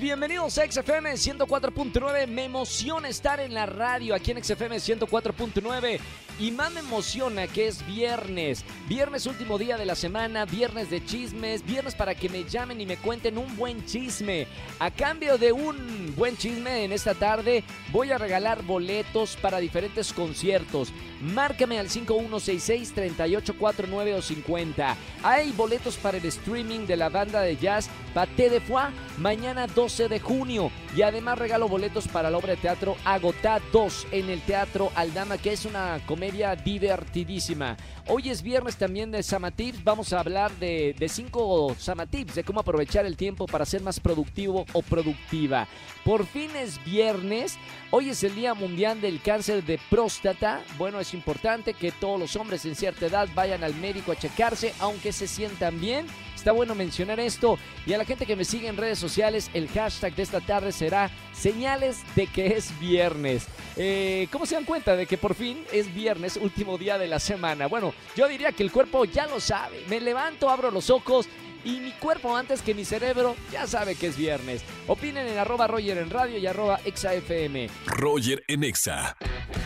bienvenidos a XFM 104.9. Me emociona estar en la radio aquí en XFM 104.9 y más me emociona que es viernes. Viernes último día de la semana, viernes de chismes, viernes para que me llamen y me cuenten un buen chisme. A cambio de un buen chisme en esta tarde, voy a regalar boletos para diferentes conciertos. Márcame al 5166-3849 o 50. Hay boletos para el streaming de la banda de jazz Paté de Foix mañana 12 de junio. Y además regalo boletos para la obra de teatro Agotá 2 en el Teatro Aldama, que es una comedia divertidísima. Hoy es viernes también de Samatips. Vamos a hablar de, de cinco Samatips, de cómo aprovechar el tiempo para ser más productivo o productiva. Por fin es viernes. Hoy es el Día Mundial del Cáncer de Próstata. Bueno, es importante que todos los hombres en cierta edad vayan al médico a checarse, aunque se sientan bien. Está bueno mencionar esto. Y a la gente que me sigue en redes sociales, el hashtag de esta tarde será señales de que es viernes. Eh, ¿Cómo se dan cuenta de que por fin es viernes, último día de la semana? Bueno, yo diría que el cuerpo ya lo sabe. Me levanto, abro los ojos y mi cuerpo antes que mi cerebro ya sabe que es viernes. Opinen en arroba Roger en radio y arroba exafm. Roger en Exa.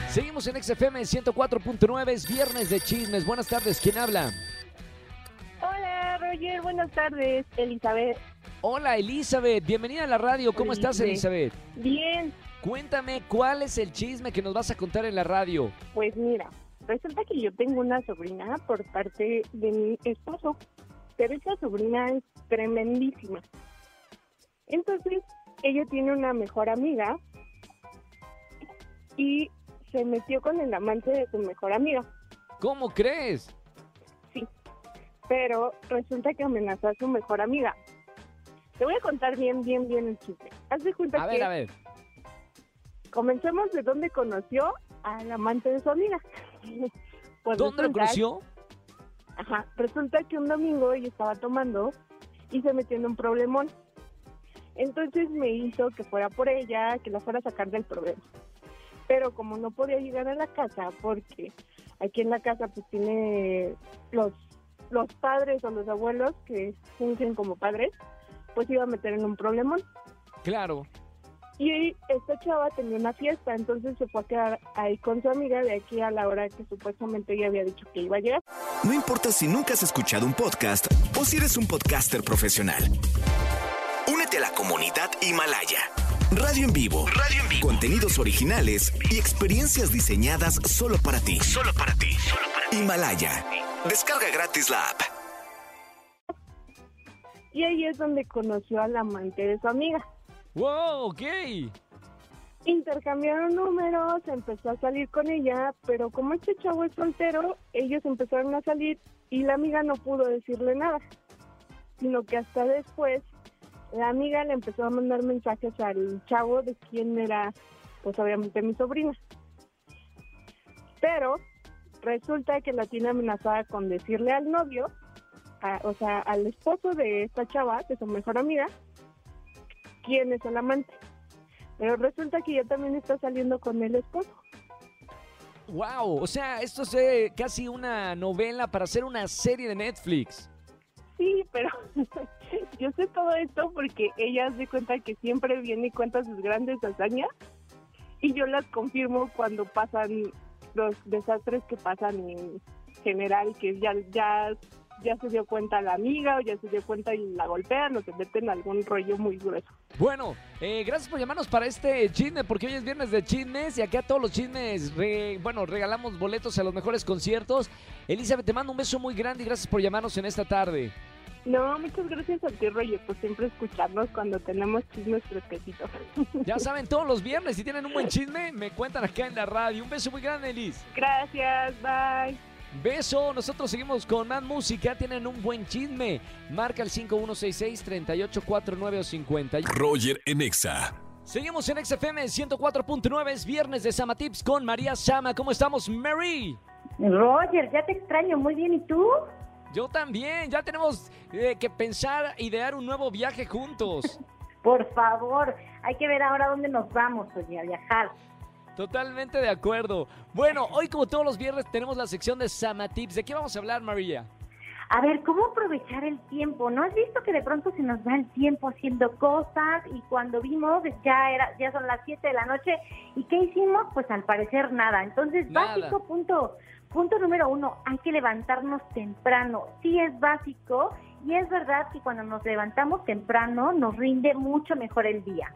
Seguimos en XFM 104.9, es viernes de chismes. Buenas tardes, ¿quién habla? Hola, Roger, buenas tardes, Elizabeth. Hola Elizabeth, bienvenida a la radio. ¿Cómo estás Elizabeth? Bien, Cuéntame cuál es el chisme que nos vas a contar en la radio. pues mira, resulta que yo tengo una sobrina por parte de mi esposo, pero esa sobrina es tremendísima. Entonces, ella tiene una mejor amiga y se metió con el amante de su mejor amiga, ¿Cómo crees? pero resulta que amenazó a su mejor amiga. Te voy a contar bien, bien, bien el chiste. Haz de cuenta A que ver, a ver. comencemos de dónde conoció al amante de su amiga. Pues ¿Dónde lo conoció? Ajá, resulta que un domingo ella estaba tomando y se metió en un problemón. Entonces me hizo que fuera por ella, que la fuera a sacar del problema. Pero como no podía llegar a la casa, porque aquí en la casa pues tiene los, los padres o los abuelos que fungen como padres, pues iba a meter en un problemón. Claro. Y esta chava tenía una fiesta, entonces se fue a quedar ahí con su amiga de aquí a la hora que supuestamente ella había dicho que iba a llegar. No importa si nunca has escuchado un podcast o si eres un podcaster profesional. Únete a la comunidad Himalaya. Radio en vivo. Radio en vivo. Contenidos originales y experiencias diseñadas solo para ti. Solo para ti. Himalaya. Descarga gratis la app. Y ahí es donde conoció al amante de su amiga. ¡Wow! Ok. Intercambiaron números, empezó a salir con ella, pero como este chavo es soltero, ellos empezaron a salir y la amiga no pudo decirle nada, sino que hasta después la amiga le empezó a mandar mensajes al chavo de quién era, pues obviamente mi sobrina. Pero resulta que la tiene amenazada con decirle al novio, a- o sea, al esposo de esta chava, de su mejor amiga, quién es el amante. Pero resulta que ella también está saliendo con el esposo. ¡Wow! O sea, esto es eh, casi una novela para hacer una serie de Netflix. Sí, pero yo sé todo esto porque ella se cuenta que siempre viene y cuenta sus grandes hazañas y yo las confirmo cuando pasan los desastres que pasan en general, que ya ya ya se dio cuenta la amiga o ya se dio cuenta y la golpean o se meten en algún rollo muy grueso. Bueno, eh, gracias por llamarnos para este chisme, porque hoy es viernes de chismes y acá todos los chismes, re- bueno, regalamos boletos a los mejores conciertos. Elizabeth, te mando un beso muy grande y gracias por llamarnos en esta tarde. No, muchas gracias a ti, Roger, por siempre escucharnos cuando tenemos chismes fresquecitos. Ya saben, todos los viernes, si tienen un buen chisme, me cuentan acá en la radio. Un beso muy grande, Liz. Gracias, bye. Beso, nosotros seguimos con más música, tienen un buen chisme. Marca el 5166-3849 o 50. Roger en Exa. Seguimos en XFM 104.9, es viernes de Sama Tips con María Sama. ¿Cómo estamos, Mary? Roger, ya te extraño muy bien. ¿Y tú? Yo también, ya tenemos eh, que pensar, idear un nuevo viaje juntos. Por favor, hay que ver ahora dónde nos vamos, oye, a viajar. Totalmente de acuerdo. Bueno, hoy como todos los viernes tenemos la sección de Sama Tips. ¿De qué vamos a hablar, María? A ver, ¿cómo aprovechar el tiempo? ¿No has visto que de pronto se nos va el tiempo haciendo cosas y cuando vimos ya era ya son las 7 de la noche y qué hicimos? Pues al parecer nada. Entonces, Nada. básico punto punto número uno, hay que levantarnos temprano. Sí es básico y es verdad que cuando nos levantamos temprano nos rinde mucho mejor el día.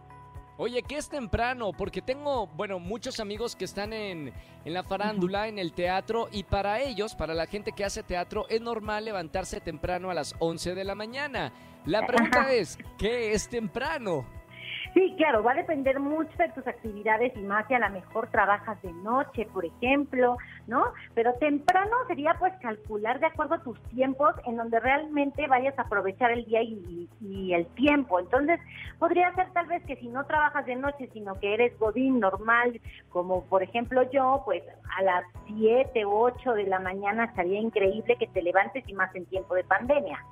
Oye, ¿qué es temprano? Porque tengo, bueno, muchos amigos que están en, en la farándula, en el teatro, y para ellos, para la gente que hace teatro, es normal levantarse temprano a las 11 de la mañana. La pregunta es, ¿qué es temprano? Sí, claro, va a depender mucho de tus actividades y más si a lo mejor trabajas de noche, por ejemplo, ¿no? Pero temprano sería pues calcular de acuerdo a tus tiempos en donde realmente vayas a aprovechar el día y, y el tiempo. Entonces, podría ser tal vez que si no trabajas de noche, sino que eres godín normal, como por ejemplo yo, pues a las 7 u 8 de la mañana estaría increíble que te levantes y más en tiempo de pandemia.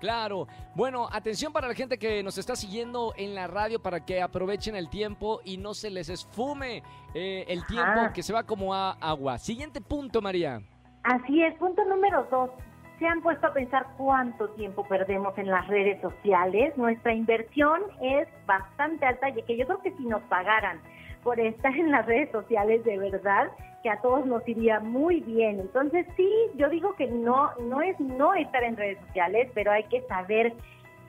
Claro. Bueno, atención para la gente que nos está siguiendo en la radio para que aprovechen el tiempo y no se les esfume eh, el tiempo que se va como a agua. Siguiente punto, María. Así es, punto número dos. ¿Se han puesto a pensar cuánto tiempo perdemos en las redes sociales? Nuestra inversión es bastante alta y que yo creo que si nos pagaran por estar en las redes sociales de verdad, a todos nos iría muy bien. Entonces sí, yo digo que no, no es no estar en redes sociales, pero hay que saber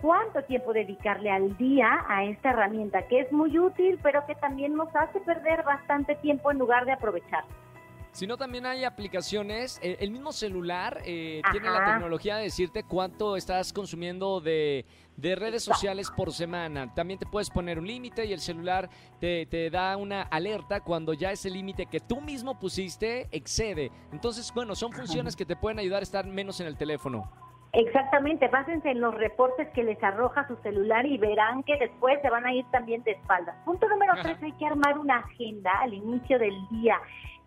cuánto tiempo dedicarle al día a esta herramienta, que es muy útil, pero que también nos hace perder bastante tiempo en lugar de aprovechar. Si no, también hay aplicaciones. eh, el mismo celular eh, tiene la tecnología de decirte cuánto estás consumiendo de, de redes sociales por semana. También te puedes poner un límite y el celular te, te da una alerta cuando ya ese límite que tú mismo pusiste excede. Entonces, bueno, son funciones que te pueden ayudar a estar menos en el teléfono. Exactamente, básense en los reportes que les arroja su celular y verán que después se van a ir también de espaldas. Punto número tres, hay que armar una agenda al inicio del día,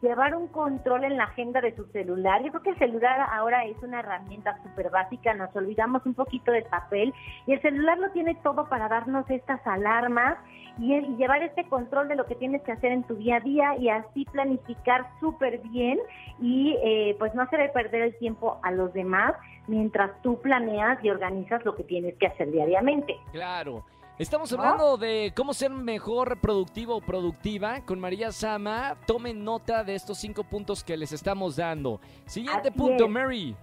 llevar un control en la agenda de su celular. Yo creo que el celular ahora es una herramienta súper básica, nos olvidamos un poquito del papel y el celular lo tiene todo para darnos estas alarmas y, y llevar este control de lo que tienes que hacer en tu día a día y así planificar súper bien y eh, pues no hacer perder el tiempo a los demás mientras tú planeas y organizas lo que tienes que hacer diariamente. Claro. Estamos hablando de cómo ser mejor productivo o productiva con María Sama. Tomen nota de estos cinco puntos que les estamos dando. Siguiente Así punto, es. Mary.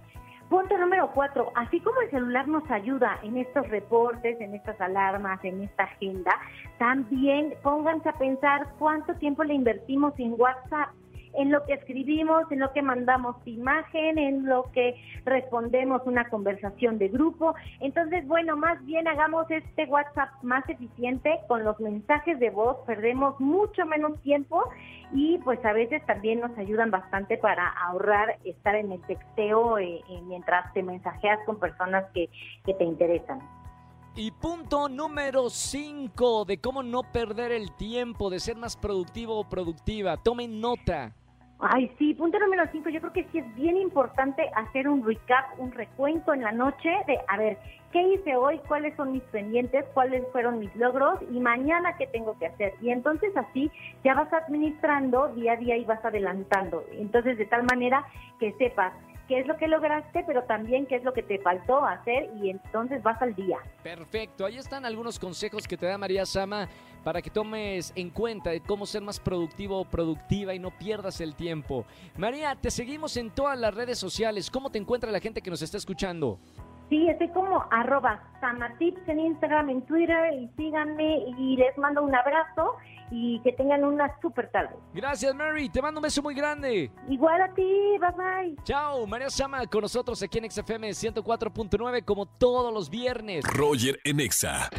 Punto número cuatro, así como el celular nos ayuda en estos reportes, en estas alarmas, en esta agenda, también pónganse a pensar cuánto tiempo le invertimos en WhatsApp, en lo que escribimos, en lo que mandamos imagen, en lo que respondemos una conversación de grupo. Entonces, bueno, más bien hagamos este WhatsApp más eficiente con los mensajes de voz, perdemos mucho menos tiempo y pues a veces también nos ayudan bastante para ahorrar estar en el texteo eh, eh, mientras te mensajeas con personas que, que te interesan. Y punto número 5 de cómo no perder el tiempo, de ser más productivo o productiva. Tomen nota. Ay, sí, punto número cinco, yo creo que sí es bien importante hacer un recap, un recuento en la noche de, a ver, ¿qué hice hoy? ¿Cuáles son mis pendientes? ¿Cuáles fueron mis logros? Y mañana, ¿qué tengo que hacer? Y entonces así ya vas administrando día a día y vas adelantando. Entonces, de tal manera que sepas qué es lo que lograste, pero también qué es lo que te faltó hacer y entonces vas al día. Perfecto, ahí están algunos consejos que te da María Sama para que tomes en cuenta de cómo ser más productivo o productiva y no pierdas el tiempo. María, te seguimos en todas las redes sociales. ¿Cómo te encuentra la gente que nos está escuchando? Sí, estoy como arroba samatips en Instagram, en Twitter y síganme y les mando un abrazo y que tengan una super tarde. Gracias, Mary. Te mando un beso muy grande. Igual a ti, bye bye. Chao, María Sama con nosotros aquí en XFM 104.9 como todos los viernes. Roger en Exa.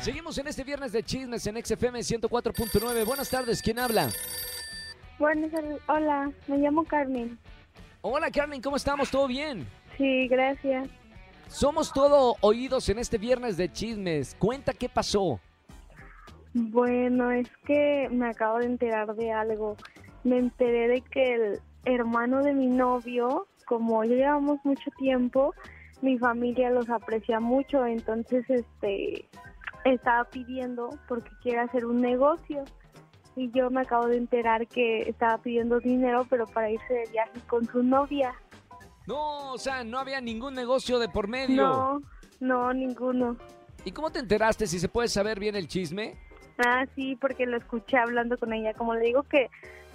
Seguimos en este viernes de chismes en XFM 104.9. Buenas tardes, ¿quién habla? Buenas tardes. Hola, me llamo Carmen. Hola, Carmen, ¿cómo estamos? ¿Todo bien? Sí, gracias. Somos todo oídos en este viernes de chismes. Cuenta qué pasó. Bueno, es que me acabo de enterar de algo. Me enteré de que el hermano de mi novio, como ya llevamos mucho tiempo, mi familia los aprecia mucho, entonces este estaba pidiendo porque quiere hacer un negocio. y yo me acabo de enterar que estaba pidiendo dinero, pero para irse de viaje con su novia. No, o sea, no había ningún negocio de por medio. No, no, ninguno. ¿Y cómo te enteraste? Si se puede saber bien el chisme. Ah, sí, porque lo escuché hablando con ella. Como le digo que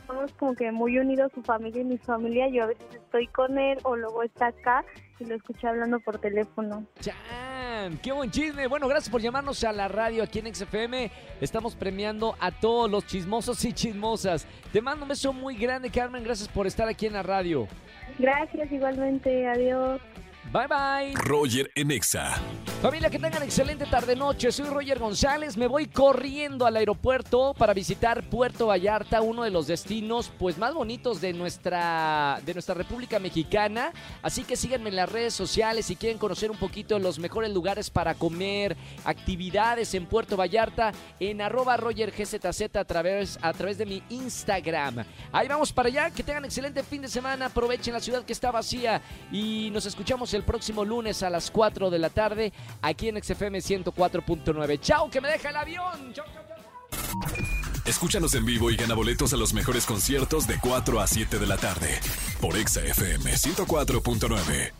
somos como que muy unidos su familia y mi familia. Yo a veces estoy con él o luego está acá y lo escuché hablando por teléfono. ¡Chan! ¡Qué buen chisme! Bueno, gracias por llamarnos a la radio aquí en XFM. Estamos premiando a todos los chismosos y chismosas. Te mando un beso muy grande, Carmen. Gracias por estar aquí en la radio. Gracias, igualmente. Adiós. Bye bye. Roger en Exa. Familia, que tengan excelente tarde-noche. Soy Roger González. Me voy corriendo al aeropuerto para visitar Puerto Vallarta, uno de los destinos pues más bonitos de nuestra, de nuestra República Mexicana. Así que síganme en las redes sociales si quieren conocer un poquito los mejores lugares para comer, actividades en Puerto Vallarta, en arroba RogerGZZ a través, a través de mi Instagram. Ahí vamos para allá. Que tengan excelente fin de semana. Aprovechen la ciudad que está vacía y nos escuchamos el próximo lunes a las 4 de la tarde aquí en XFM 104.9. ¡Chao, que me deja el avión! ¡Chao! Escúchanos en vivo y gana boletos a los mejores conciertos de 4 a 7 de la tarde por Exa FM 104.9.